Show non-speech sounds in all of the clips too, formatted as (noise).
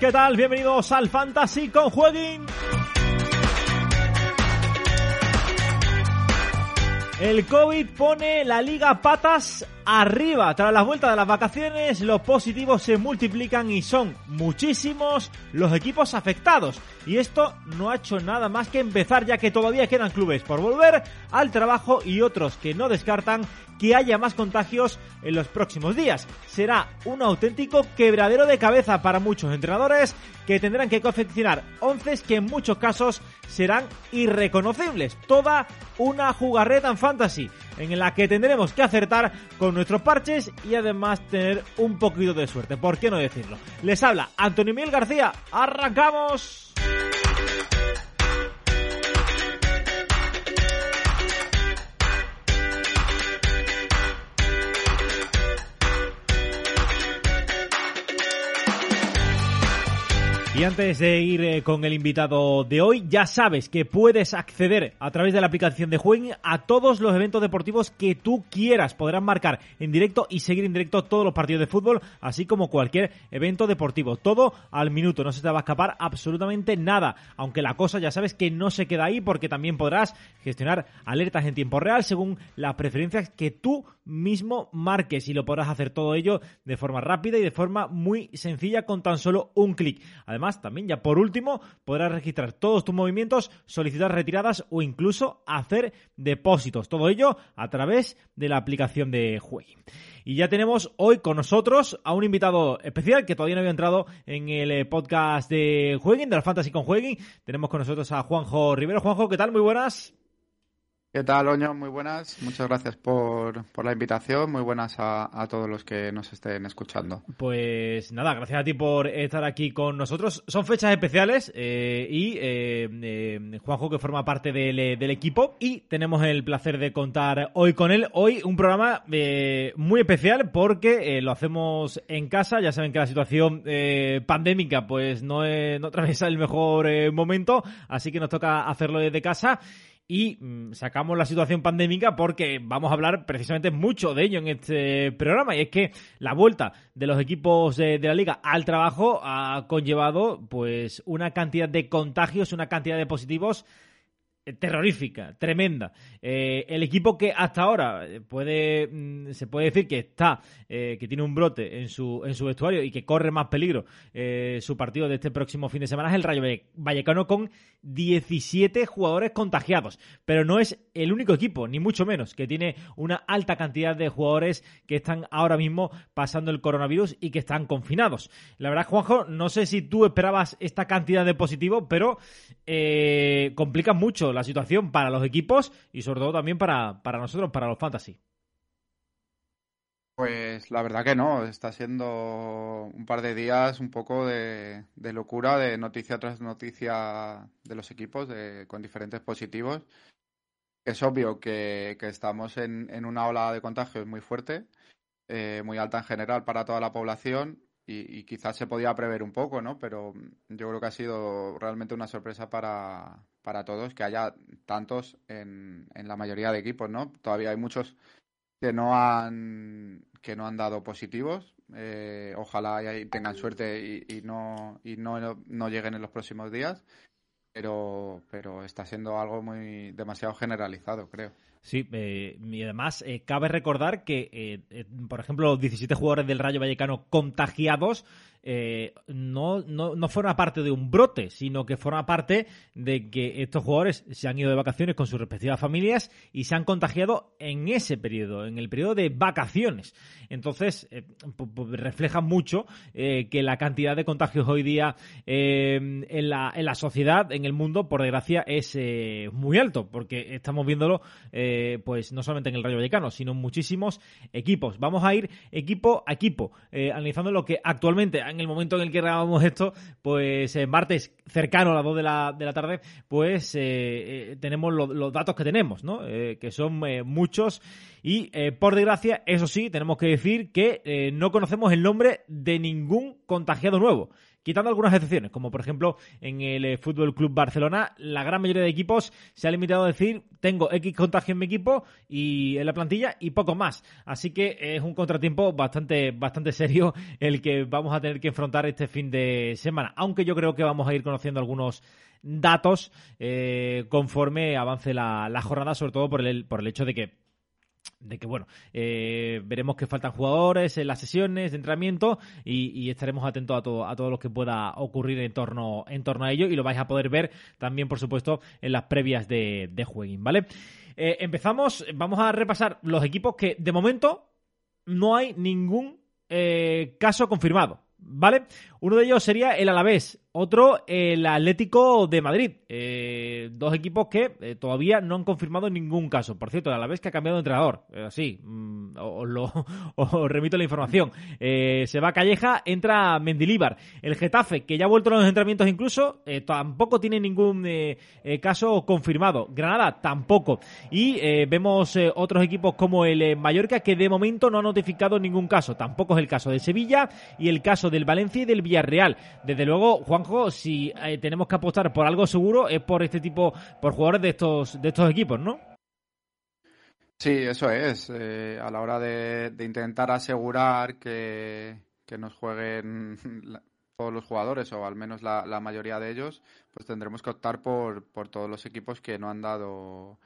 ¿qué tal? Bienvenidos al Fantasy con Jueguin. El COVID pone la liga patas arriba. Tras la vuelta de las vacaciones, los positivos se multiplican y son muchísimos los equipos afectados. Y esto no ha hecho nada más que empezar, ya que todavía quedan clubes por volver al trabajo y otros que no descartan que haya más contagios en los próximos días. Será un auténtico quebradero de cabeza para muchos entrenadores que tendrán que confeccionar once que en muchos casos serán irreconocibles. Toda una jugarreta en fantasy en la que tendremos que acertar con nuestros parches y además tener un poquito de suerte. ¿Por qué no decirlo? Les habla Antonio Miguel García. ¡Arrancamos! Y antes de ir eh, con el invitado de hoy, ya sabes que puedes acceder a través de la aplicación de Jueguen a todos los eventos deportivos que tú quieras. Podrás marcar en directo y seguir en directo todos los partidos de fútbol, así como cualquier evento deportivo. Todo al minuto, no se te va a escapar absolutamente nada. Aunque la cosa ya sabes que no se queda ahí porque también podrás gestionar alertas en tiempo real según las preferencias que tú mismo marques y lo podrás hacer todo ello de forma rápida y de forma muy sencilla con tan solo un clic. Además, también ya por último podrás registrar todos tus movimientos, solicitar retiradas o incluso hacer depósitos. Todo ello a través de la aplicación de Juegui. Y ya tenemos hoy con nosotros a un invitado especial que todavía no había entrado en el eh, podcast de Jueguin, de la Fantasy con Jueguin. Tenemos con nosotros a Juanjo Rivero. Juanjo, ¿qué tal? Muy buenas. ¿Qué tal, Oño? Muy buenas. Muchas gracias por, por la invitación. Muy buenas a, a, todos los que nos estén escuchando. Pues nada, gracias a ti por estar aquí con nosotros. Son fechas especiales eh, y eh, eh, Juanjo, que forma parte del, del, equipo, y tenemos el placer de contar hoy con él. Hoy un programa eh, muy especial porque lo hacemos en casa. Ya saben que la situación pandémica pues no, no atraviesa el mejor momento, así que nos toca hacerlo desde casa y mmm, sacamos la situación pandémica porque vamos a hablar precisamente mucho de ello en este programa. Y es que la vuelta de los equipos de, la liga al trabajo ha conllevado pues una cantidad de contagios, una cantidad de positivos terrorífica, tremenda. Eh, el equipo que hasta ahora puede mm, se puede decir que está eh, que tiene un brote en su en su vestuario y que corre más peligro eh, su partido de este próximo fin de semana es el Rayo Vallecano con 17 jugadores contagiados, pero no es el único equipo ni mucho menos que tiene una alta cantidad de jugadores que están ahora mismo pasando el coronavirus y que están confinados. La verdad, Juanjo, no sé si tú esperabas esta cantidad de positivos, pero complica mucho la situación para los equipos y sobre todo también para, para nosotros, para los fantasy. Pues la verdad que no, está siendo un par de días un poco de, locura, de noticia tras noticia de los equipos, de, con diferentes positivos. Es obvio que, que estamos en, en, una ola de contagios muy fuerte, eh, muy alta en general para toda la población y, y, quizás se podía prever un poco, ¿no? Pero yo creo que ha sido realmente una sorpresa para, para todos que haya tantos en, en la mayoría de equipos, ¿no? Todavía hay muchos que no han que no han dado positivos. Eh, ojalá tengan suerte y, y, no y no, no lleguen en los próximos días. Pero, pero está siendo algo muy demasiado generalizado, creo. Sí, eh, y además eh, cabe recordar que, eh, eh, por ejemplo, los 17 jugadores del Rayo Vallecano contagiados eh, no, no, no forma parte de un brote, sino que forma parte de que estos jugadores se han ido de vacaciones con sus respectivas familias y se han contagiado en ese periodo, en el periodo de vacaciones. Entonces, eh, refleja mucho eh, que la cantidad de contagios hoy día en, la, en la sociedad, en el mundo, por desgracia, es muy alto, porque estamos viéndolo, pues no solamente en el Rayo Vallecano, sino en muchísimos equipos. Vamos a ir equipo a equipo, analizando lo que actualmente en el momento en el que grabamos esto, pues eh, martes cercano a las 2 de la, de la tarde, pues eh, eh, tenemos lo, los datos que tenemos, ¿no? Eh, que son muchos y por desgracia, eso sí, tenemos que decir que no conocemos el nombre de ningún contagiado nuevo quitando algunas excepciones, como por ejemplo en el eh, Fútbol Club Barcelona, la gran mayoría de equipos se ha limitado a decir tengo X contagio en mi equipo y en la plantilla y poco más. Así que es un contratiempo bastante, bastante serio el que vamos a tener que enfrentar este fin de semana. Aunque yo creo que vamos a ir conociendo algunos datos eh, conforme avance la, la, jornada, sobre todo por el, por el hecho de que de que bueno, eh, veremos que faltan jugadores en las sesiones de entrenamiento y, estaremos atentos a todo, a todo lo que pueda ocurrir en torno, en torno a ello y lo vais a poder ver también, por supuesto, en las previas de, de Jueguin, ¿vale? Eh, empezamos, vamos a repasar los equipos que de momento no hay ningún eh, caso confirmado, ¿vale? Uno de ellos sería el Alavés, otro, el Atlético de Madrid. Eh, dos equipos que eh, todavía no han confirmado ningún caso. Por cierto, a la vez que ha cambiado de entrenador. así, mm, os, lo, (laughs) remito la información. Eh, se va Calleja, entra Mendilíbar. El Getafe, que ya ha vuelto a los entrenamientos incluso, tampoco tiene ningún caso confirmado. Granada, tampoco. Y vemos otros equipos como el Mallorca, que de momento no ha notificado ningún caso. Tampoco es el caso de Sevilla y el caso del Valencia y del Villarreal. Desde luego, Juan si eh, tenemos que apostar por algo seguro es por este tipo, por jugadores de estos, de estos equipos, ¿no? Sí, eso es. Eh, a la hora de, intentar asegurar que, nos jueguen (laughs) todos los jugadores, o al menos la, mayoría de ellos, pues tendremos que optar por, por todos los equipos que no han dado,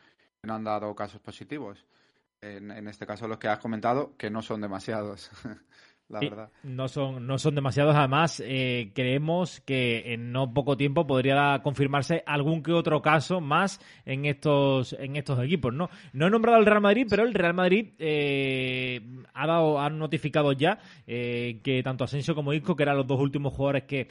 no han dado casos positivos. En, en este caso los que has comentado, que no son demasiados. (laughs) la verdad. No son, no son demasiados. Además, eh, creemos que en no poco tiempo podría confirmarse algún que otro caso más en estos, en estos equipos, ¿no? No he nombrado al Real Madrid, pero el Real Madrid eh, ha dado, ha notificado ya eh, que tanto Asensio como Isco, que eran los dos últimos jugadores que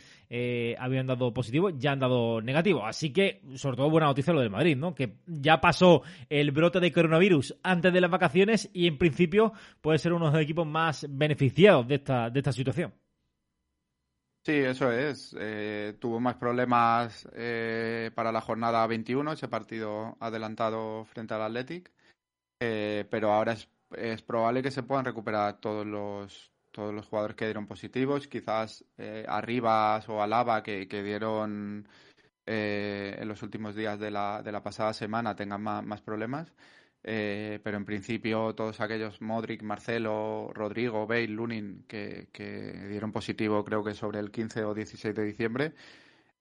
habían dado positivo, ya han dado negativo. Así que, sobre todo, buena noticia lo del Madrid, ¿no? Que ya pasó el brote de coronavirus antes de las vacaciones y en principio puede ser uno de los equipos más beneficiados de esta, de esta situación. Sí, eso es. Eh, tuvo más problemas eh, para la jornada 21, ese partido adelantado frente al Athletic, eh, pero ahora es, es, probable que se puedan recuperar todos los todos los jugadores que dieron positivos, quizás Arribas o Alaba que, que dieron en los últimos días de la, de la pasada semana tengan más, más problemas. Eh, pero en principio todos aquellos Modric, Marcelo, Rodrigo, Bale, Lunin que, dieron positivo creo que sobre el 15 o 16 de diciembre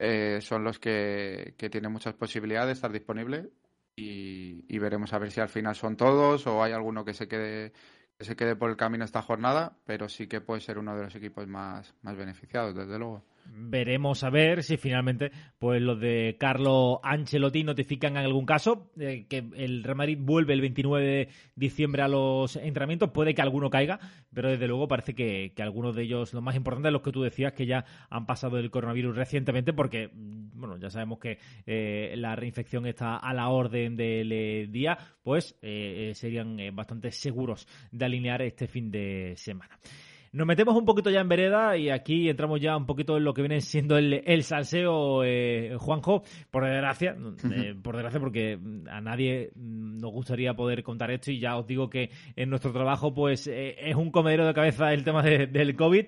eh, son los que, tienen muchas posibilidades de estar disponibles y, y, veremos a ver si al final son todos o hay alguno que se quede que se quede por el camino esta jornada, pero sí que puede ser uno de los equipos más, más beneficiados, desde luego. Veremos a ver si finalmente pues los de Carlo Ancelotti notifican en algún caso eh, que el Real Madrid vuelve el 29 de diciembre a los entrenamientos. Puede que alguno caiga, pero desde luego parece que, algunos de ellos, los más importantes, los que tú decías, que ya han pasado el coronavirus recientemente, porque mm, bueno, ya sabemos que eh, la reinfección está a la orden del eh, día, pues serían bastante seguros de alinear este fin de semana. Nos metemos un poquito ya en vereda y aquí entramos ya un poquito en lo que viene siendo el, el salseo, eh, Juanjo, por desgracia, eh, por desgracia porque a nadie nos gustaría poder contar esto y ya os digo que en nuestro trabajo pues eh, es un comedero de cabeza el tema del COVID.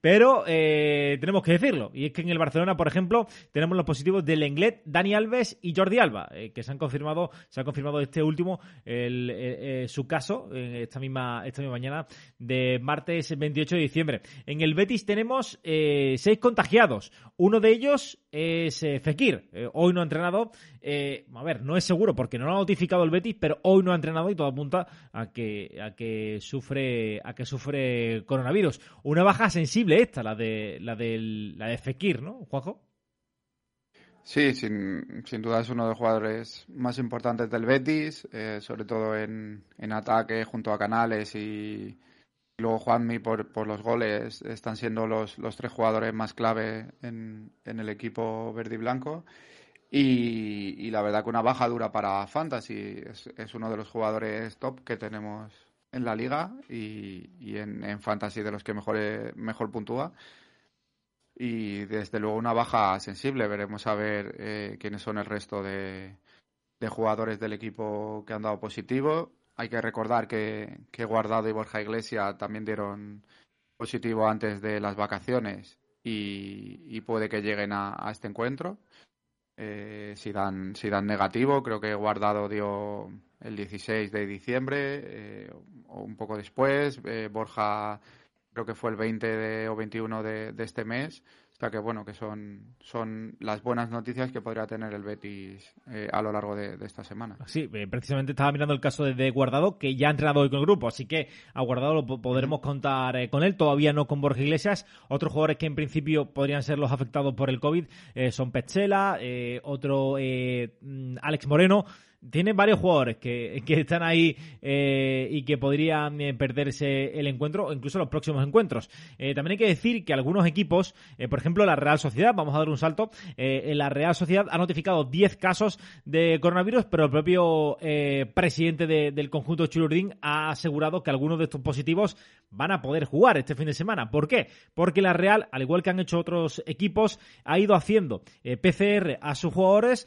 Pero eh, tenemos que decirlo. Y es que en el Barcelona, por ejemplo, tenemos los positivos de Lenglet, Dani Alves y Jordi Alba, eh, que se han confirmado, se ha confirmado este último, eh, su caso, esta misma, esta misma mañana de martes 28 de diciembre. En el Betis tenemos seis contagiados. Uno de ellos es Fekir. hoy no ha entrenado. a ver, no es seguro porque no lo ha notificado el Betis, pero hoy no ha entrenado y todo apunta a que, a que sufre, a que sufre coronavirus. Una baja sensible esta, la de la de, la de Fekir, ¿no, Juanjo? Sí, sin, sin, duda es uno de los jugadores más importantes del Betis, eh, sobre todo en, en, ataque junto a Canales y, luego Juanmi por, por los goles. Están siendo los, los tres jugadores más clave en, en el equipo verde y blanco. Y, la verdad que una baja dura para Fantasy. Es uno de los jugadores top que tenemos en la liga y, en, fantasy de los que mejor, mejor puntúa. Y desde luego una baja sensible. Veremos a ver eh, quiénes son el resto de, jugadores del equipo que han dado positivo. Hay que recordar que, que Guardado y Borja Iglesia también dieron positivo antes de las vacaciones y, puede que lleguen a, este encuentro. Eh, si, dan, si dan negativo, creo que Guardado dio el 16 de diciembre eh, o un poco después. Eh, Borja creo que fue el 20 o 21 de, este mes. O sea que bueno, que son, son las buenas noticias que podría tener el Betis eh, a lo largo de, esta semana. Sí, precisamente estaba mirando el caso de, Guardado, que ya ha entrenado hoy con el grupo, así que a Guardado lo podremos contar con él, todavía no con Borja Iglesias. Otros jugadores que en principio podrían ser los afectados por el COVID son Petzela, otro mm, Alex Moreno tiene varios jugadores que, están ahí eh, y que podrían eh, perderse el encuentro o incluso los próximos encuentros. Eh, también hay que decir que algunos equipos, por ejemplo la Real Sociedad, vamos a dar un salto, la Real Sociedad ha notificado 10 casos de coronavirus, pero el propio presidente del conjunto Chulurdín ha asegurado que algunos de estos positivos van a poder jugar este fin de semana. ¿Por qué? Porque la Real, al igual que han hecho otros equipos, ha ido haciendo PCR a sus jugadores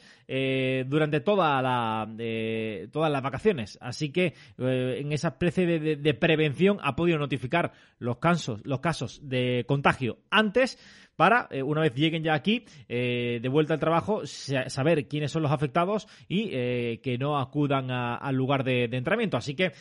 durante toda la de todas las vacaciones. Así que eh, en esa especie de, prevención ha podido notificar los casos, los casos de contagio antes para, eh, una vez lleguen ya aquí, eh, de vuelta al trabajo, saber quiénes son los afectados y que no acudan al lugar de, entrenamiento. Así que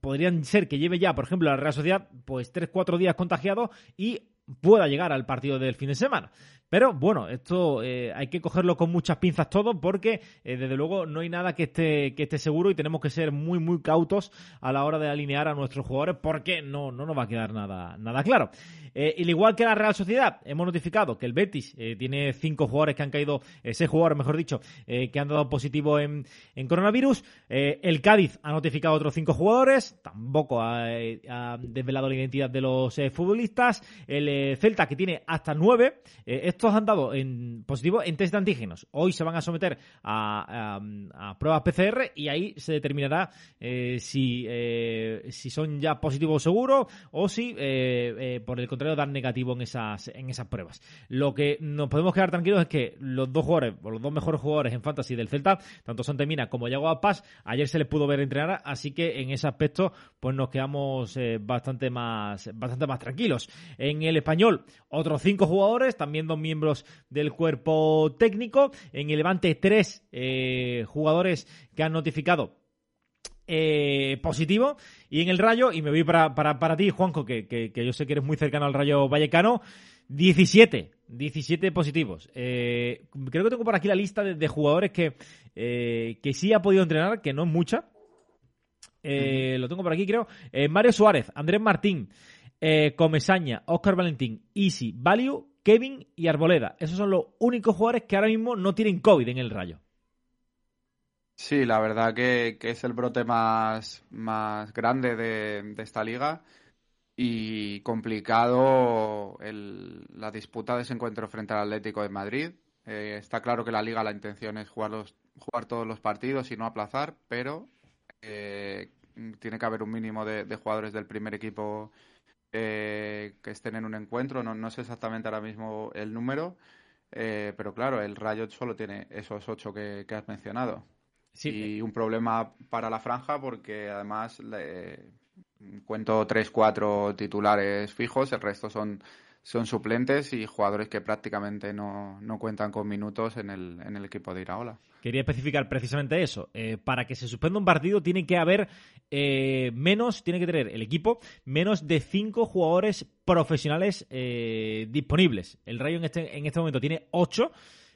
podrían ser que lleve ya, por ejemplo, la Real Sociedad, pues 3-4 días contagiado y pueda llegar al partido del fin de semana. Pero bueno, esto eh, hay que cogerlo con muchas pinzas todo porque eh, desde luego no hay nada que esté, que esté seguro y tenemos que ser muy muy cautos a la hora de alinear a nuestros jugadores porque no, no nos va a quedar nada, nada claro. Eh, al igual que la Real Sociedad, hemos notificado que el Betis tiene cinco jugadores que han caído, seis jugadores mejor dicho, que han dado positivo en, coronavirus. el Cádiz ha notificado otros cinco jugadores, tampoco ha, desvelado la identidad de los futbolistas. El Celta que tiene hasta nueve. Estos han dado en positivo en test de antígenos. Hoy se van a someter a, pruebas PCR y ahí se determinará eh, si, eh, si son ya positivos seguros o si, eh, por el contrario, dan negativo en esas, en esas pruebas. Lo que nos podemos quedar tranquilos es que los dos jugadores, o los dos mejores jugadores en Fantasy del Celta, tanto Santemina como Yago Paz, ayer se les pudo ver entrenar, así que en ese aspecto pues nos quedamos bastante, más, bastante más tranquilos. En el español, otros cinco jugadores, también dos miembros del cuerpo técnico. En el Levante, tres eh, jugadores que han notificado eh, positivo. Y en el Rayo, y me voy para, para, ti, Juanjo, que, yo sé que eres muy cercano al Rayo Vallecano, 17. 17 positivos. Eh, creo que tengo por aquí la lista de, jugadores que, que sí ha podido entrenar, que no es mucha. Lo tengo por aquí, creo. Mario Suárez, Andrés Martín, Comesaña, Oscar Valentín, Easy, Value Kevin y Arboleda. Esos son los únicos jugadores que ahora mismo no tienen COVID en el Rayo. Sí, la verdad que, es el brote más, más grande de, esta liga y complicado la disputa de ese encuentro frente al Atlético de Madrid. Eh, está claro que la liga la intención es jugar, jugar todos los partidos y no aplazar, pero eh, tiene que haber un mínimo de jugadores del primer equipo eh, que estén en un encuentro. No, no sé exactamente ahora mismo el número, eh, pero claro, el Rayo solo tiene esos ocho que, has mencionado. Y un problema para la franja porque además le, cuento tres, cuatro titulares fijos, el resto son son suplentes y jugadores que prácticamente no, cuentan con minutos en el, en el equipo de Iraola. Quería especificar precisamente eso. Eh, para que se suspenda un partido tiene que haber eh, menos, tiene que tener el equipo menos de cinco jugadores profesionales eh, disponibles. El Rayo en este, en este momento tiene ocho.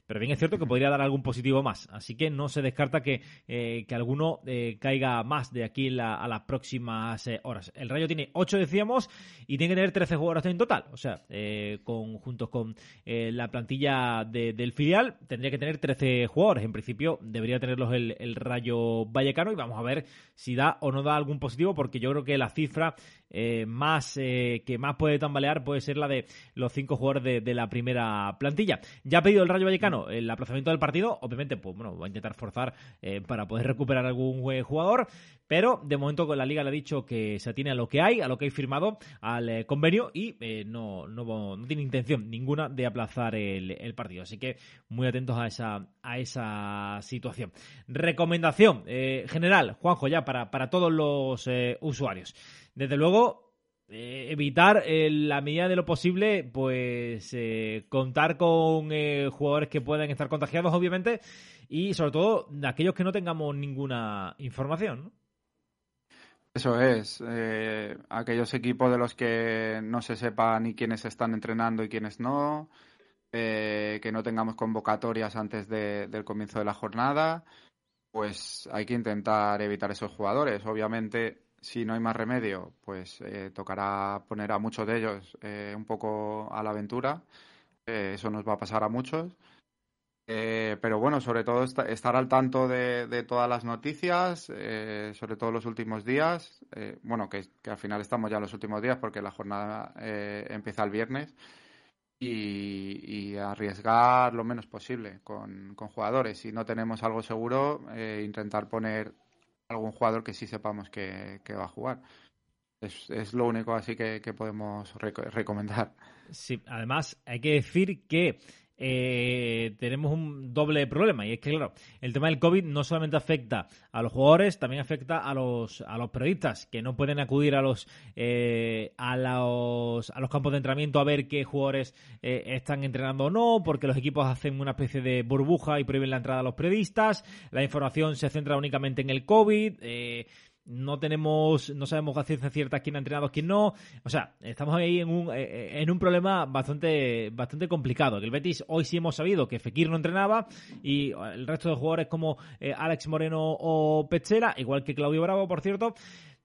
Pero bien es cierto que podría dar algún positivo más. Así que no se descarta que, eh, alguno eh, caiga más de aquí a las próximas eh, horas. El Rayo tiene 8, decíamos, y tiene que tener 13 jugadores en total. O sea, con, juntos con la plantilla del filial, tendría que tener 13 jugadores. En principio, debería tenerlos el, el Rayo Vallecano y vamos a ver si da o no da algún positivo, porque yo creo que la cifra más que más puede tambalear puede ser la de los 5 jugadores de la primera plantilla. Ya ha pedido el Rayo Vallecano el aplazamiento del partido, obviamente, pues bueno, va a intentar forzar eh, para poder recuperar algún jugador, pero de momento con la liga le ha dicho que se atiene a lo que hay, a lo que hay firmado al eh, convenio y eh, no, no, tiene intención ninguna de aplazar el, partido. Así que muy atentos a esa, a esa situación. Recomendación general, Juanjo, ya para, para todos los usuarios. Desde luego, eh, evitar en la medida de lo posible, pues eh, contar con eh, jugadores que puedan estar contagiados, obviamente, y sobre todo de aquellos que no tengamos ninguna información. Eso es, aquellos equipos de los que no se sepa ni quiénes están entrenando y quiénes no, que no tengamos convocatorias antes del comienzo de la jornada, pues hay que intentar evitar esos jugadores. Obviamente si no hay más remedio, pues eh, tocará poner a muchos de ellos eh, un poco a la aventura. Eh, eso nos va a pasar a muchos. pero bueno, sobre todo estar al tanto de, todas las noticias, sobre todo los últimos días. bueno, que, al final estamos ya en los últimos días porque la jornada empieza el viernes. Y, arriesgar lo menos posible con, con, jugadores. Si no tenemos algo seguro, intentar poner algún jugador que sí sepamos que, va a jugar. Es, es, lo único así que, podemos recomendar. Sí, además hay que decir que eh, tenemos un doble problema y es que, claro, el tema del COVID no solamente afecta a los jugadores, también afecta a los, a los periodistas que no pueden acudir a los, eh, a a los campos de entrenamiento a ver qué jugadores eh, están entrenando o no, porque los equipos hacen una especie de burbuja y prohíben la entrada a los periodistas, la información se centra únicamente en el COVID, no tenemos, no sabemos a ciencia cierta quién ha entrenado, quién no. O sea, estamos ahí en un, eh, eh, en un problema bastante, bastante complicado. El Betis hoy sí hemos sabido que Fekir no entrenaba y el resto de jugadores como eh, Alex Moreno o Pechera, igual que Claudio Bravo, por cierto,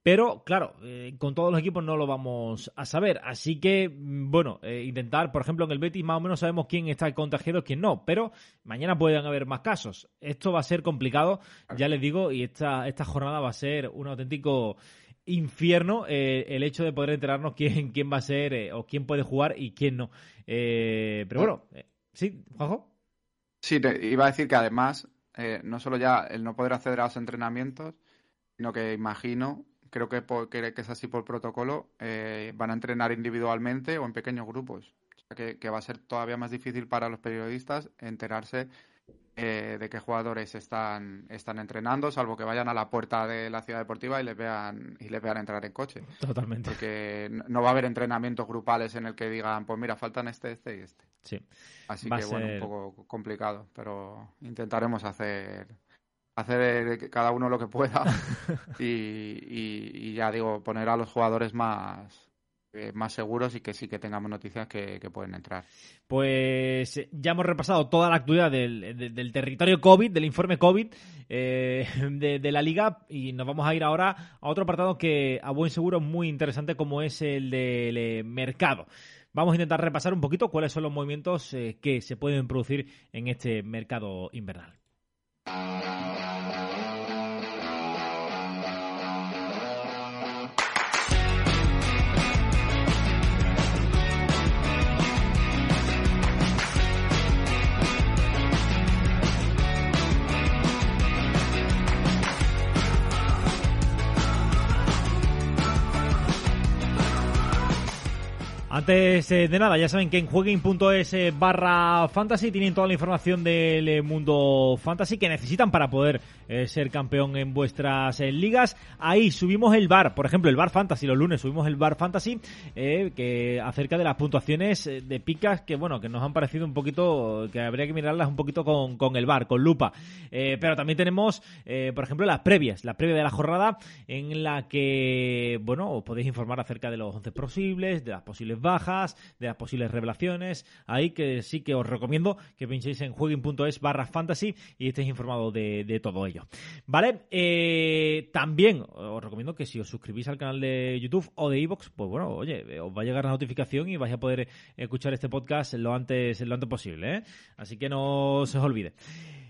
pero, claro, eh, con todos los equipos no lo vamos a saber. Así que, mm, bueno, eh, intentar, por ejemplo, en el Betis más o menos sabemos quién está contagiado quién no. Pero mañana pueden haber más casos. Esto va a ser complicado, ya les digo, y esta, esta jornada va a ser un auténtico infierno eh, el hecho de poder enterarnos quién, quién va a ser o quién puede jugar y quién no. pero bueno, ¿sí, Juanjo? Sí, te iba a decir que además, no solo ya el no poder acceder a los entrenamientos, sino que imagino creo que, que, es así por protocolo, eh, van a entrenar individualmente o en pequeños grupos. O sea que, va a ser todavía más difícil para los periodistas enterarse eh, de qué jugadores están, están entrenando, salvo que vayan a la puerta de la ciudad deportiva y les vean, y les vean entrar en coche. Totalmente. Porque no va a haber entrenamientos grupales en el que digan, pues mira, faltan este, este y este. Sí. Así que bueno, un poco complicado, pero intentaremos hacer hacer cada uno lo que pueda (laughs) y, ya digo, poner a los jugadores más, eh, más seguros y que sí que tengamos noticias que, pueden entrar. Pues eh, ya hemos repasado toda la actualidad del, territorio COVID, del informe COVID eh, de, la liga y nos vamos a ir ahora a otro apartado que a buen seguro es muy interesante como es el del mercado. Vamos a intentar repasar un poquito cuáles son los movimientos que se pueden producir en este mercado invernal. Antes eh, de nada, ya saben que en jueguin.es eh, barra fantasy tienen toda la información del eh, mundo fantasy que necesitan para poder ser campeón en vuestras ligas. Ahí subimos el bar, por ejemplo, el bar fantasy, los lunes subimos el bar fantasy que acerca de las puntuaciones de picas que, bueno, que nos han parecido un poquito, que habría que mirarlas un poquito con, con el bar, con lupa. pero también tenemos, por ejemplo, las previas, la previa de la jornada en la que, bueno, os podéis informar acerca de los 11 posibles, de las posibles bajas, de las posibles revelaciones. Ahí que sí que os recomiendo que pinchéis en jueguin.es barra fantasy y estéis informados de, todo ello. ¿Vale? Eh, también os recomiendo que si os suscribís al canal de YouTube o de Evox, pues bueno, oye, os va a llegar la notificación y vais a poder escuchar este podcast lo antes, lo antes posible. ¿eh? Así que no se os olvide.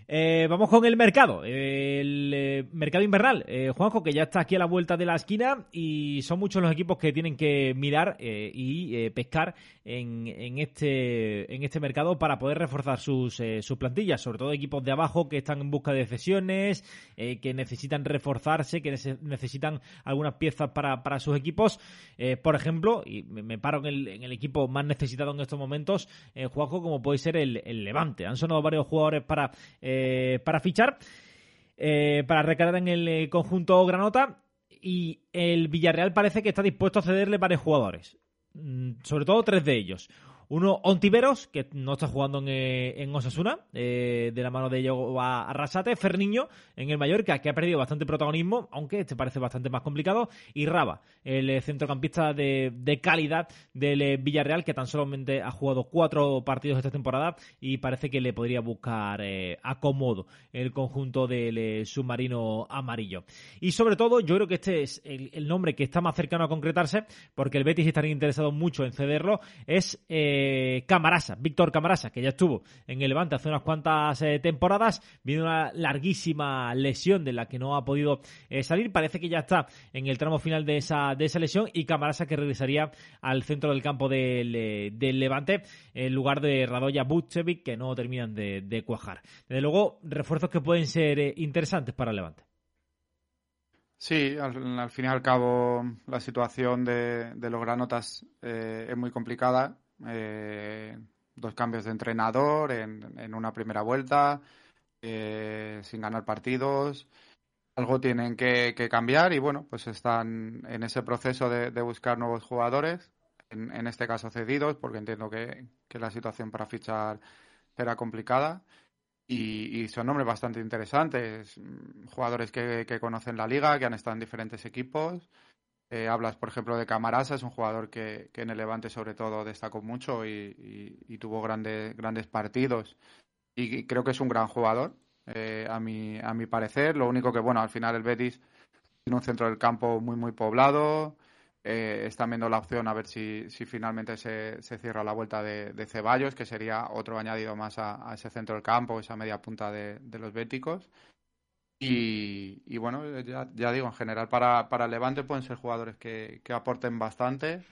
Eh, vamos con el mercado, el eh, mercado invernal. Eh, Juanjo, que ya está aquí a la vuelta de la esquina y son muchos los equipos que tienen que mirar y pescar en, este, en este mercado para poder reforzar sus, sus plantillas, sobre todo equipos de abajo que están en busca de cesiones, que necesitan reforzarse, que necesitan algunas piezas para, para sus equipos. por ejemplo, y me, paro en el, en equipo más necesitado en estos momentos, Juanjo, como puede ser el, Levante. Han sonado varios jugadores para para fichar, eh, para recalar en el eh, conjunto Granota. y el Villarreal parece que está dispuesto a cederle varios jugadores, mm, sobre todo tres de ellos. Uno, Ontiveros, que no está jugando en, eh, Osasuna, eh, de la mano de a Arrasate. Ferniño, en el Mallorca, que ha perdido bastante protagonismo, aunque este parece bastante más complicado. Y Raba, el eh, centrocampista de, calidad del Villarreal, que tan solamente ha jugado cuatro partidos esta temporada y parece que le podría buscar acomodo el conjunto del submarino amarillo. Y sobre todo, yo creo que este es el, el, nombre que está más cercano a concretarse, porque el Betis estaría interesado mucho en cederlo, es... Camarasa, Víctor Camarasa, que ya estuvo en el Levante hace unas cuantas eh, temporadas, viene una larguísima lesión de la que no ha podido eh, salir, parece que ya está en el tramo final de esa, de esa lesión y Camarasa que regresaría al centro del campo del, eh, Levante en lugar de Radoya Butchevic que no terminan de, cuajar. Desde luego, refuerzos que pueden ser interesantes para el Levante. Sí, al, fin y al cabo la situación de los granotas es muy complicada eh, dos cambios de entrenador en, una primera vuelta, eh, sin ganar partidos. Algo tienen que, cambiar y bueno, pues están en ese proceso de, buscar nuevos jugadores, en, este caso cedidos, porque entiendo que, la situación para fichar era complicada. Y, son nombres bastante interesantes, jugadores que, que conocen la liga, que han estado en diferentes equipos eh, hablas, por ejemplo, de Camarasa, es un jugador que, en el Levante sobre todo destacó mucho y, tuvo grandes, grandes partidos. Y, creo que es un gran jugador, eh, a, mi, a mi parecer. Lo único que, bueno, al final el Betis tiene un centro del campo muy, muy poblado. Eh, están viendo la opción a ver si, si finalmente se, se cierra la vuelta de, Ceballos, que sería otro añadido más a, ese centro del campo, esa media punta de, de los béticos. Y, bueno, ya, ya, digo, en general para, para Levante pueden ser jugadores que, que aporten bastante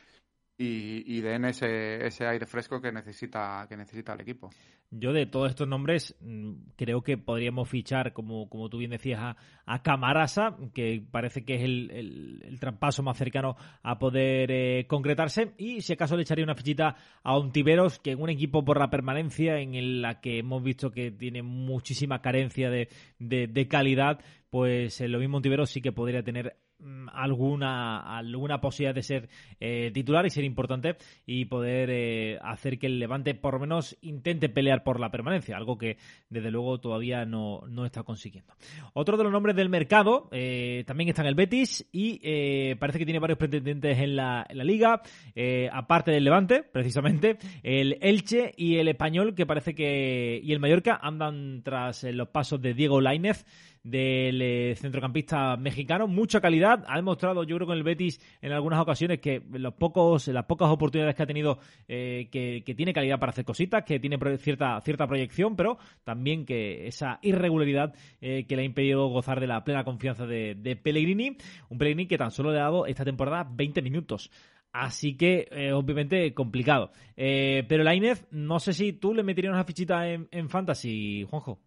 y, y den ese, ese aire fresco que necesita, que necesita el equipo. Yo de todos estos nombres mm, creo que podríamos fichar, como, como tú bien decías, a, a Camarasa, que parece que es el, el, traspaso más cercano a poder eh, concretarse. Y si acaso le echaría una fichita a Ontiveros, que en un equipo por la permanencia, en la que hemos visto que tiene muchísima carencia de, de, de calidad, pues lo mismo Ontiveros sí que podría tener alguna, alguna posibilidad de ser eh, titular y ser importante y poder eh, hacer que el Levante por lo menos intente pelear por la permanencia, algo que desde luego todavía no, no está consiguiendo. Otro de los nombres del mercado eh, también está en el Betis y parece que tiene varios pretendientes en la, en la liga, aparte del Levante, precisamente, el Elche y el Español que parece que y el Mallorca andan tras los pasos de Diego Lainez del eh, centrocampista mexicano. Mucha calidad. Ha demostrado, yo creo, con el Betis en algunas ocasiones que los pocos, las pocas oportunidades que ha tenido, eh, que, tiene calidad para hacer cositas, que tiene cierta, cierta proyección, pero también que esa irregularidad eh, que le ha impedido gozar de la plena confianza de, Pellegrini. Un Pellegrini que tan solo le ha dado esta temporada 20 minutos. Así que, obviamente, complicado. pero la Inés, no sé si tú le meterías una fichita en, en Fantasy, Juanjo.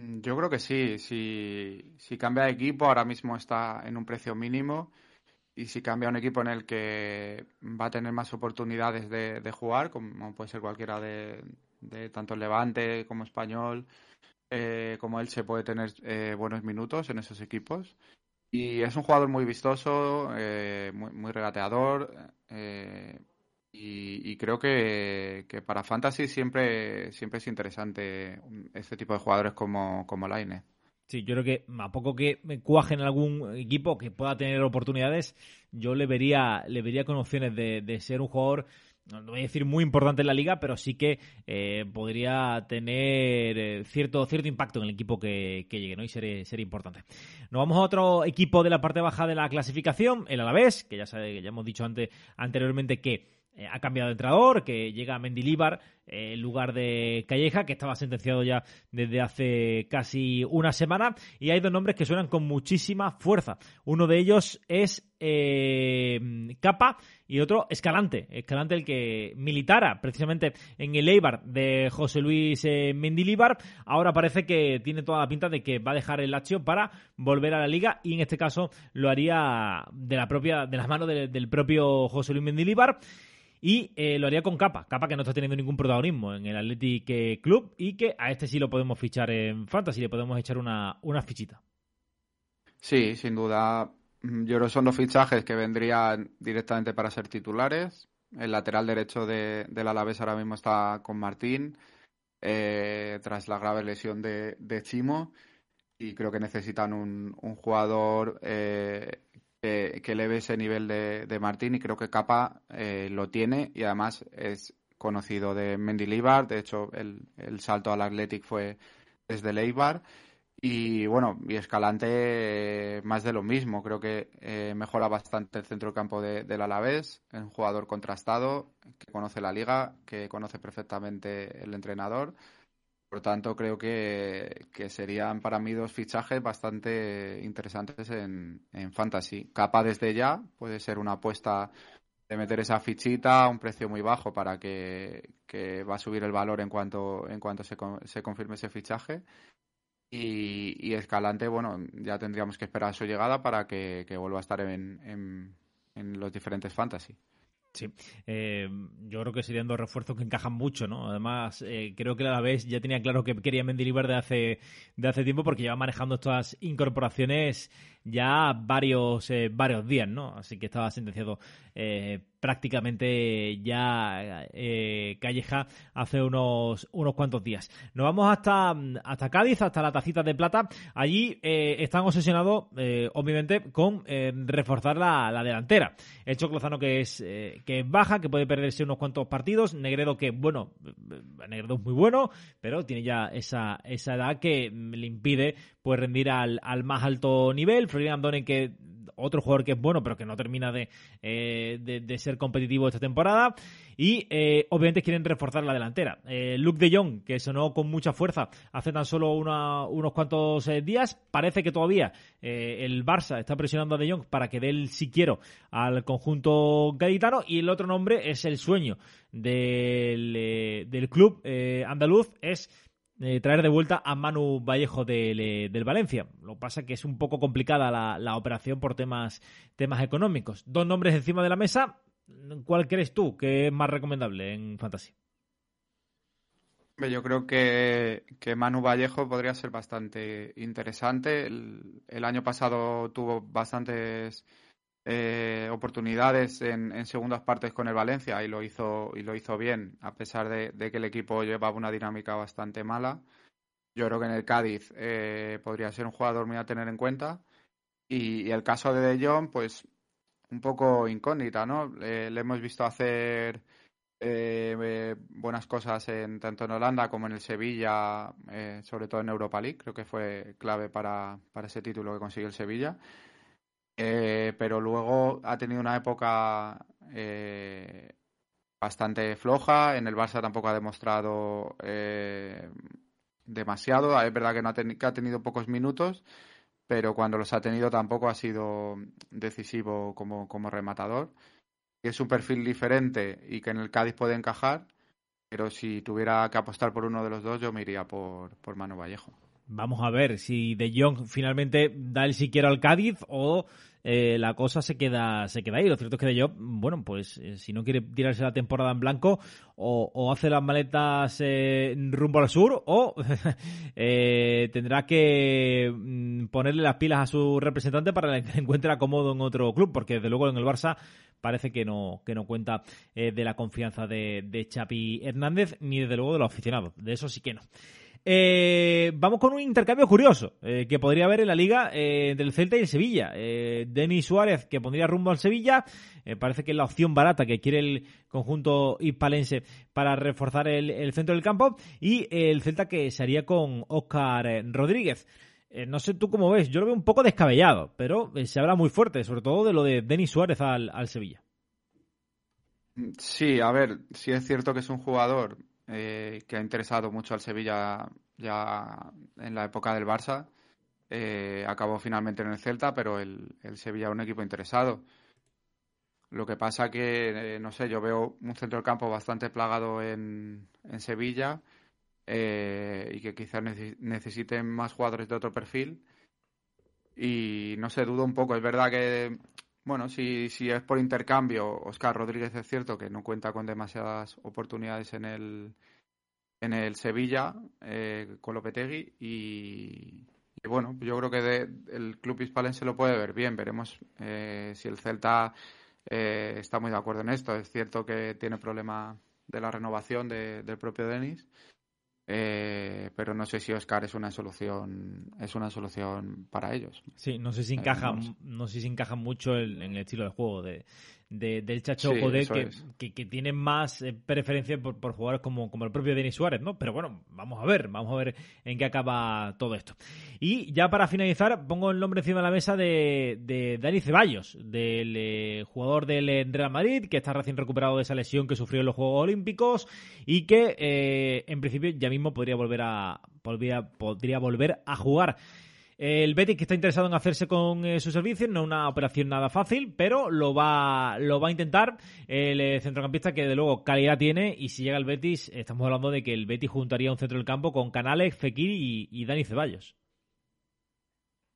Mm, yo creo que sí. Si, si cambia de equipo, ahora mismo está en un precio mínimo. Y si cambia un equipo en el que va a tener más oportunidades de, jugar, como puede ser cualquiera de, tanto Levante como Español, eh, como él, se puede tener eh, buenos minutos en esos equipos. Y es un jugador muy vistoso, eh, muy, muy, regateador. Y, creo que, para Fantasy siempre, siempre es interesante este tipo de jugadores como, como Laine. Sí, yo creo que a poco que cuaje en algún equipo que pueda tener oportunidades, yo le vería, le vería con opciones de, ser un jugador no voy a decir muy importante en la liga, pero sí que eh, podría tener eh, cierto, cierto impacto en el equipo que, llegue, ¿no? Y ser, ser importante. Nos vamos a otro equipo de la parte baja de la clasificación, el Alavés, que ya sabe, que ya hemos dicho antes, anteriormente que eh, ha cambiado de entrenador, que llega a Mendilibar eh, en lugar de Calleja, que estaba sentenciado ya desde hace casi una semana. Y hay dos nombres que suenan con muchísima fuerza. Uno de ellos es eh, Capa y otro Escalante. Escalante el que militara precisamente en el Eibar de José Luis Mendilibar. Ahora parece que tiene toda la pinta de que va a dejar el Lazio para volver a la liga y en este caso lo haría de la propia de las manos del propio José Luis Mendilibar y eh, lo haría con Capa, Capa que no está teniendo ningún protagonismo en el Athletic eh, Club y que a este sí lo podemos fichar en Fantasy, le podemos echar una, una fichita. Sí, sin duda Mm, yo creo que son los fichajes que vendrían directamente para ser titulares. El lateral derecho de, del Alavés ahora mismo está con Martín, eh, tras la grave lesión de, de, Chimo. Y creo que necesitan un, un jugador eh, que, que, eleve ese nivel de, Martín. Y creo que Capa eh, lo tiene y además es conocido de Mendilibar. De hecho, el, el salto al Athletic fue desde Leibar. Y bueno, y Escalante eh, más de lo mismo. Creo que eh, mejora bastante el centro campo de, del Alavés. Es un jugador contrastado, que conoce la liga, que conoce perfectamente el entrenador. Por tanto, creo que, que serían para mí dos fichajes bastante interesantes en, en Fantasy. Capa desde ya puede ser una apuesta de meter esa fichita a un precio muy bajo para que, que va a subir el valor en cuanto, en cuanto se, se confirme ese fichaje. Y, Escalante, bueno, ya tendríamos que esperar su llegada para que, vuelva a estar en, en, en los diferentes fantasy. Sí, eh, yo creo que serían dos refuerzos que encajan mucho, ¿no? Además, eh, creo que la vez ya tenía claro que quería Mendilibar de hace, de hace tiempo porque lleva manejando estas incorporaciones ya varios, eh, varios días, ¿no? Así que estaba sentenciado eh, prácticamente ya eh, Calleja hace unos, unos cuantos días. Nos vamos hasta, hasta Cádiz, hasta la tacita de plata. Allí están obsesionados, obviamente, con reforzar la, la, delantera. El Choclozano que es, que es baja, que puede perderse unos cuantos partidos. Negredo que, bueno, Negredo es muy bueno, pero tiene ya esa, esa edad que le impide pues rendir al, al más alto nivel. Florian Andone que otro jugador que es bueno, pero que no termina de, eh, de, ser competitivo esta temporada. Y eh, obviamente quieren reforzar la delantera. Eh, Luke de Jong, que sonó con mucha fuerza hace tan solo unos cuantos días, parece que todavía el Barça está presionando a de Jong para que dé el si quiero al conjunto gaditano. Y el otro nombre es el sueño del, del club andaluz, es eh, traer de vuelta a Manu Vallejo del, eh, del Valencia. Lo que pasa es que es un poco complicada la, la, operación por temas, temas económicos. Dos nombres encima de la mesa. ¿Cuál crees tú que es más recomendable en Fantasy? Yo creo que, que Manu Vallejo podría ser bastante interesante. El, el año pasado tuvo bastantes eh, oportunidades en, segundas partes con el Valencia y lo hizo y lo hizo bien a pesar de, que el equipo llevaba una dinámica bastante mala. Yo creo que en el Cádiz eh, podría ser un jugador muy a tener en cuenta. Y, el caso de De Jong pues un poco incógnita no eh, le hemos visto hacer eh, buenas cosas en tanto en Holanda como en el Sevilla eh, sobre todo en Europa League. Creo que fue clave para, para ese título que consiguió el Sevilla eh, pero luego ha tenido una época eh, bastante floja. En el Barça tampoco ha demostrado eh, demasiado. Es verdad que, no ha, que ha tenido pocos minutos, pero cuando los ha tenido tampoco ha sido decisivo como, como rematador. Es un perfil diferente y que en el Cádiz puede encajar, pero si tuviera que apostar por uno de los dos, yo me iría por, por Manu Vallejo. Vamos a ver si De Jong finalmente da el siquiera al Cádiz o eh, la cosa se queda se queda ahí. Lo cierto es que De Jong, bueno, pues eh, si no quiere tirarse la temporada en blanco o, o hace las maletas eh, rumbo al sur o (laughs) eh, tendrá que mm, ponerle las pilas a su representante para que encuentre acomodo en otro club, porque desde luego en el Barça parece que no, que no cuenta eh, de la confianza de, de Chapi Hernández ni desde luego de los aficionados. De eso sí que no. Eh, vamos con un intercambio curioso eh, que podría haber en la liga eh, del Celta y el Sevilla. Eh, Denis Suárez que pondría rumbo al Sevilla, parece que es la opción barata que quiere el conjunto hispalense para reforzar el, el centro del campo y el Celta que se haría con Oscar Rodríguez. No sé tú cómo ves, yo lo veo un poco descabellado, pero se habla muy fuerte, sobre todo de lo de Denis Suárez al, al Sevilla. Sí, a ver, sí es cierto que es un jugador eh, que ha interesado mucho al Sevilla ya en la época del Barça. Eh, acabó finalmente en el Celta, pero el, el Sevilla es un equipo interesado. Lo que pasa que, eh, no sé, yo veo un centro del campo bastante plagado en, en Sevilla eh, y que quizás necesiten más jugadores de otro perfil. Y no sé, dudo un poco. Es verdad que bueno, si, si es por intercambio, Oscar Rodríguez es cierto que no cuenta con demasiadas oportunidades en el, en el Sevilla eh, con Lopetegui y, bueno, yo creo que el club hispalense lo puede ver bien. Veremos eh, si el Celta eh, está muy de acuerdo en esto. Es cierto que tiene problema de la renovación del propio Denis. Eh, pero no sé si Oscar es una solución es una solución para ellos. Sí, no sé si encaja no sé si encaja mucho en el estilo de juego de, del Chacho que, que, tiene más eh, preferencia por, por, jugadores como, como el propio Denis Suárez, ¿no? Pero bueno, vamos a ver, vamos a ver en qué acaba todo esto. Y ya para finalizar, pongo el nombre encima de la mesa de, de Dani Ceballos, del eh, jugador del eh, Real Madrid, que está recién recuperado de esa lesión que sufrió en los Juegos Olímpicos y que en principio ya mismo podría volver a, podría, podría volver a jugar. El Betis que está interesado en hacerse con eh, su servicio, no una operación nada fácil, pero lo va, lo va a intentar el eh, centrocampista que de luego calidad tiene y si llega el Betis, estamos hablando de que el Betis juntaría un centro del campo con Canales, Fekir y, Dani Ceballos.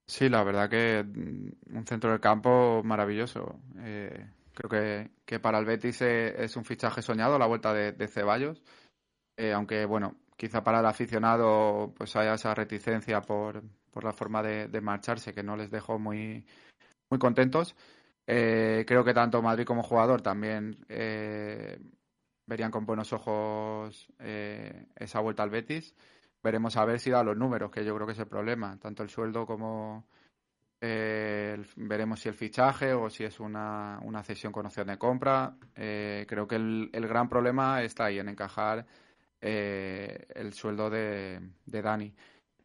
Sí, la verdad que mm, un centro del campo maravilloso. Eh, creo que, para el Betis es un fichaje soñado la vuelta de, Ceballos, aunque bueno, quizá para el aficionado pues haya esa reticencia por, por la forma de, marcharse, que no les dejó muy, muy contentos. Eh, creo que tanto Madrid como jugador también eh, verían con buenos ojos eh, esa vuelta al Betis. Veremos a ver si da los números, que yo creo que es el problema, tanto el sueldo como veremos si el fichaje o si es una, una cesión con opción de compra. creo que el, el, gran problema está ahí en encajar el sueldo de, de Dani.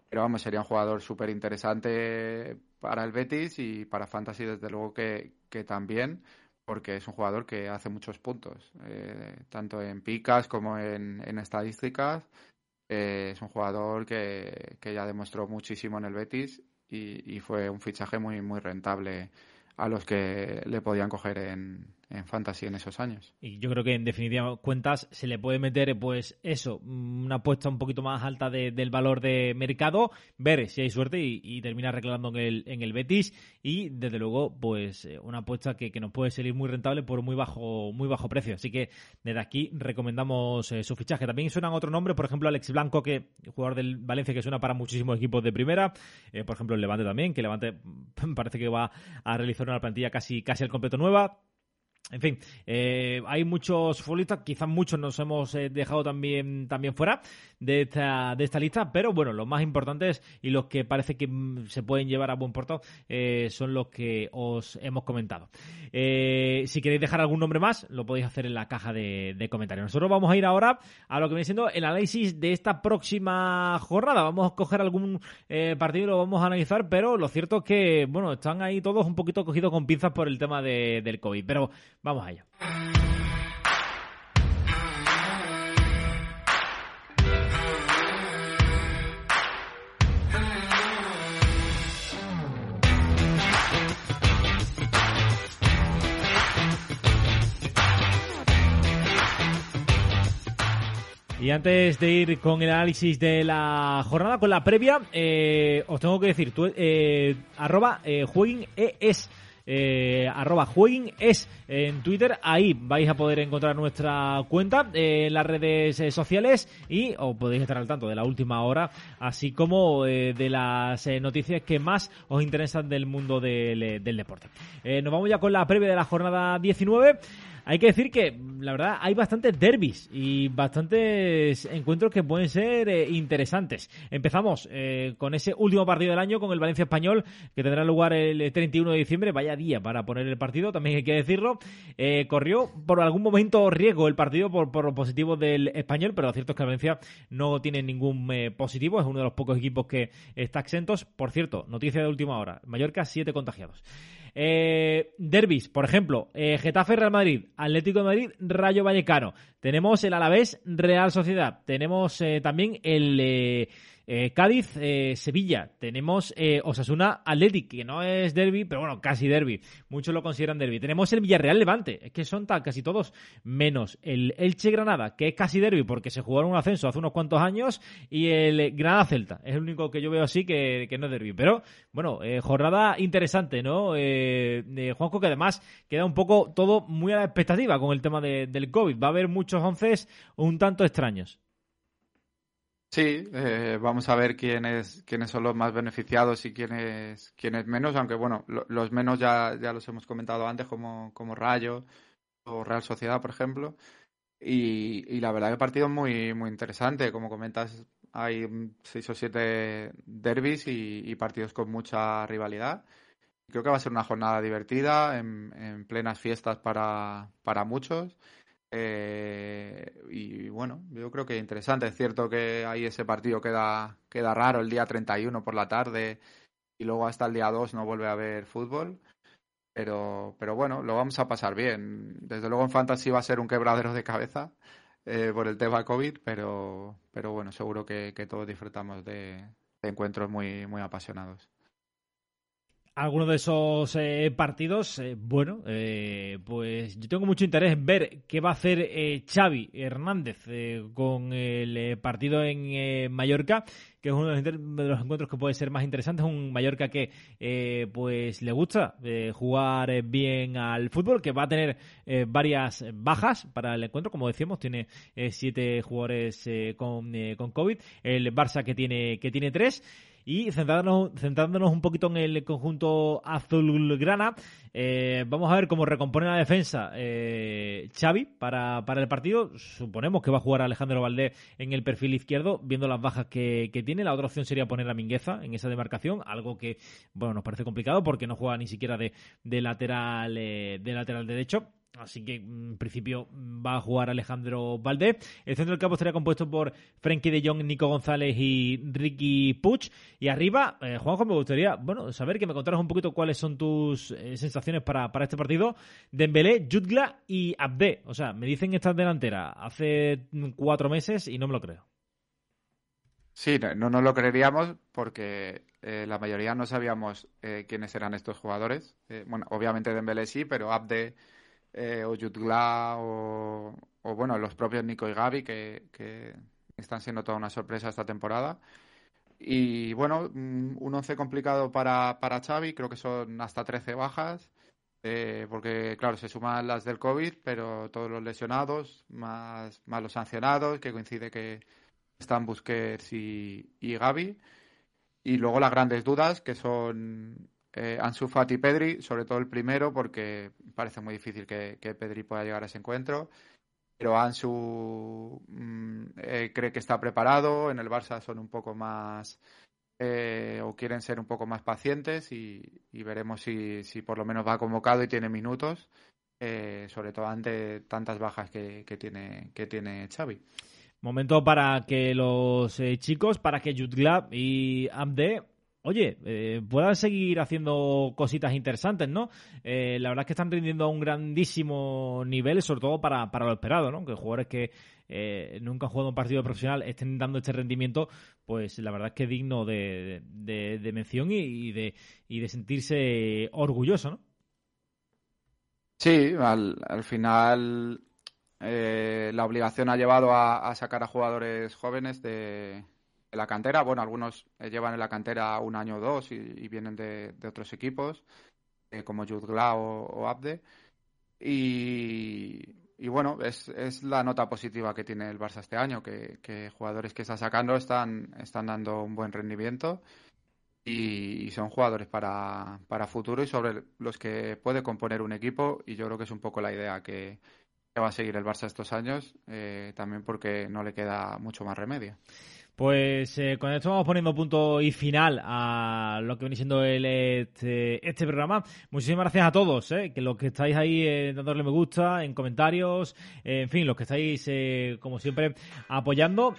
Pero vamos, sería un jugador súper interesante para el Betis y para Fantasy desde luego que, también, porque es un jugador que hace muchos puntos, eh, tanto en picas como en, estadísticas. Eh, es un jugador que, que, ya demostró muchísimo en el Betis y, y fue un fichaje muy, muy rentable a los que le podían coger en, en fantasy en esos años. Y yo creo que en definitiva cuentas se le puede meter pues eso, una apuesta un poquito más alta del valor de mercado, ver si hay suerte y, terminar reclamando en el, en el Betis y desde luego pues eh, una apuesta que, nos puede salir muy rentable por muy bajo muy bajo precio. Así que desde aquí recomendamos eh, su fichaje. También suenan otros nombres, por ejemplo Alex Blanco, que jugador del Valencia que suena para muchísimos equipos de primera, eh, por ejemplo el Levante también, que Levante (laughs) parece que va a realizar una plantilla casi casi al completo nueva. En fin, eh, hay muchos futbolistas, quizás muchos nos hemos eh, dejado también, también fuera de esta, de esta lista, pero bueno, los más importantes y los que parece que mm, se pueden llevar a buen puerto eh, son los que os hemos comentado. si queréis dejar algún nombre más, lo podéis hacer en la caja de, comentarios. Nosotros vamos a ir ahora a lo que viene siendo el análisis de esta próxima jornada. Vamos a coger algún partido y lo vamos a analizar, pero lo cierto es que, bueno, están ahí todos un poquito cogidos con pinzas por el tema de, del COVID, pero Vamos a ello. Y antes de ir con el análisis de la jornada, con la previa, eh, os tengo que decir, tú, eh, arroba eh, es eh, arroba es en Twitter. Ahí vais a poder encontrar nuestra cuenta eh, en las redes eh, sociales y os podéis estar al tanto de la última hora, así como eh, de las noticias que más os interesan del mundo del, del deporte. nos vamos ya con la previa de la jornada 19. Hay que decir que, la verdad, hay bastantes derbis y bastantes encuentros que pueden ser eh, interesantes. Empezamos eh, con ese último partido del año, con el Valencia Español, que tendrá lugar el 31 de diciembre. Vaya día para poner el partido, también hay que decirlo. Eh, corrió por algún momento riesgo el partido por, por positivo del Español, pero lo cierto es que Valencia no tiene ningún positivo. Es uno de los pocos equipos que está exentos. Por cierto, noticia de última hora. Mallorca, siete contagiados. Eh, derbis, por ejemplo, eh, Getafe Real Madrid, Atlético de Madrid, Rayo Vallecano. Tenemos el Alavés Real Sociedad. Tenemos eh, también el eh, eh, Cádiz, eh, Sevilla. Tenemos eh, Osasuna Athletic, que no es derby, pero bueno, casi derby. Muchos lo consideran derby. Tenemos el Villarreal Levante, es que son casi todos, menos el Elche Granada, que es casi derby porque se jugaron un ascenso hace unos cuantos años, y el Granada Celta. Es el único que yo veo así que, no es derby. Pero bueno, jornada interesante, ¿no? Juanjo, que además queda un poco todo muy a la expectativa con el tema del COVID. Va a haber muchos once un tanto extraños. Sí, eh, vamos a ver quiénes, quiénes son los más beneficiados y quiénes, quiénes menos, aunque bueno, los menos ya, ya los hemos comentado antes, como, como Rayo o Real Sociedad, por ejemplo. Y, y la verdad que el partido es muy, muy interesante. Como comentas, hay seis o siete derbis y, partidos con mucha rivalidad. Creo que va a ser una jornada divertida, en, en plenas fiestas para, para muchos. Eh, y bueno, yo creo que interesante. Es cierto que ahí ese partido queda, queda raro el día 31 por la tarde y luego hasta el día 2 no vuelve a haber fútbol. Pero, pero bueno, lo vamos a pasar bien. Desde luego en Fantasy va a ser un quebradero de cabeza eh, por el tema COVID, pero, pero bueno, seguro que, todos disfrutamos de, de encuentros muy, muy apasionados alguno de esos eh, partidos, eh, bueno, eh, pues yo tengo mucho interés en ver qué va a hacer Xavi Hernández con el partido en Mallorca, que es uno de los, encuentros que puede ser más interesantes, un Mallorca que pues le gusta jugar bien al fútbol, que va a tener varias bajas para el encuentro, como decíamos, tiene siete jugadores con, con COVID, el Barça que tiene, que tiene tres. Y centrándonos, centrándonos un poquito en el conjunto azulgrana, eh, vamos a ver cómo recompone la defensa eh, Xavi para, para, el partido. Suponemos que va a jugar Alejandro Valdés en el perfil izquierdo, viendo las bajas que, tiene. La otra opción sería poner a Mingueza en esa demarcación, algo que bueno nos parece complicado porque no juega ni siquiera de, de lateral eh, de lateral derecho. Así que en principio va a jugar Alejandro Valdés. El centro del campo estaría compuesto por Frenkie de Jong, Nico González y Ricky Puch. Y arriba, eh, Juanjo, me gustaría bueno, saber que me contaras un poquito cuáles son tus eh, sensaciones para, para, este partido. Dembélé, Jutgla y Abde. O sea, me dicen esta delantera hace cuatro meses y no me lo creo. Sí, no nos lo creeríamos porque eh, la mayoría no sabíamos quiénes eran estos jugadores. bueno, obviamente Dembélé sí, pero Abde eh, o Jutgla o, bueno, los propios Nico y Gaby que, están siendo toda una sorpresa esta temporada. Y bueno, mm, un once complicado para, para Xavi, creo que son hasta 13 bajas, eh, porque claro, se suman las del COVID, pero todos los lesionados, más, más los sancionados, que coincide que están Busquets y, y Gaby. Y luego las grandes dudas, que son eh, Ansu Fati y Pedri, sobre todo el primero, porque parece muy difícil que, Pedri pueda llegar a ese encuentro. Pero Ansu mm, eh, cree que está preparado. En el Barça son un poco más. Eh, o quieren ser un poco más pacientes y, veremos si, por lo menos va convocado y tiene minutos, sobre todo ante tantas bajas que, tiene, que tiene Xavi. Momento para que los chicos, para que Jutglab y Amde oye, eh, puedan seguir haciendo cositas interesantes, ¿no? Eh, la verdad es que están rindiendo a un grandísimo nivel, sobre todo para, para lo esperado, ¿no? Que jugadores que eh, nunca han jugado un partido profesional estén dando este rendimiento, pues la verdad es que digno de, de, mención y, de, y de sentirse orgulloso, ¿no? Sí, al, al final la obligación ha llevado a sacar a jugadores jóvenes de, la cantera. Bueno, algunos eh, llevan en la cantera un año o dos y, vienen de, otros equipos, eh, como Jutgla o, Abde. Y, bueno, es, es, la nota positiva que tiene el Barça este año, que, jugadores que está sacando están, están dando un buen rendimiento y, son jugadores para, para futuro y sobre los que puede componer un equipo y yo creo que es un poco la idea que, va a seguir el Barça estos años, eh, también porque no le queda mucho más remedio. Pues eh, con esto vamos poniendo punto y final a lo que viene siendo el, este, este programa. Muchísimas gracias a todos, eh, que los que estáis ahí eh, dándole me gusta, en comentarios, en fin, los que estáis, eh, como siempre, apoyando.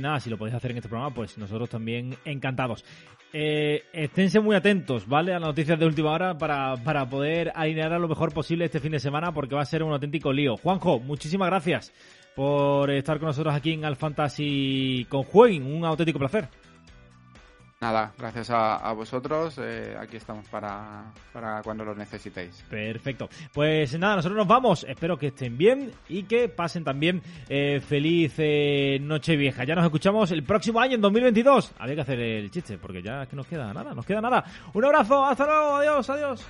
nada, si lo podéis hacer en este programa, pues nosotros también encantados. esténse muy atentos, ¿vale? A las noticias de última hora para, para poder alinear a lo mejor posible este fin de semana porque va a ser un auténtico lío. Juanjo, muchísimas gracias por estar con nosotros aquí en Al Fantasy con Jueguen. Un auténtico placer. Nada, gracias a, vosotros. Eh, aquí estamos para, para cuando lo necesitéis. Perfecto. Pues nada, nosotros nos vamos. Espero que estén bien y que pasen también eh, feliz eh, noche vieja. Ya nos escuchamos el próximo año, en 2022. Había que hacer el chiste porque ya es que nos queda nada, nos queda nada. Un abrazo, hasta luego, adiós, adiós.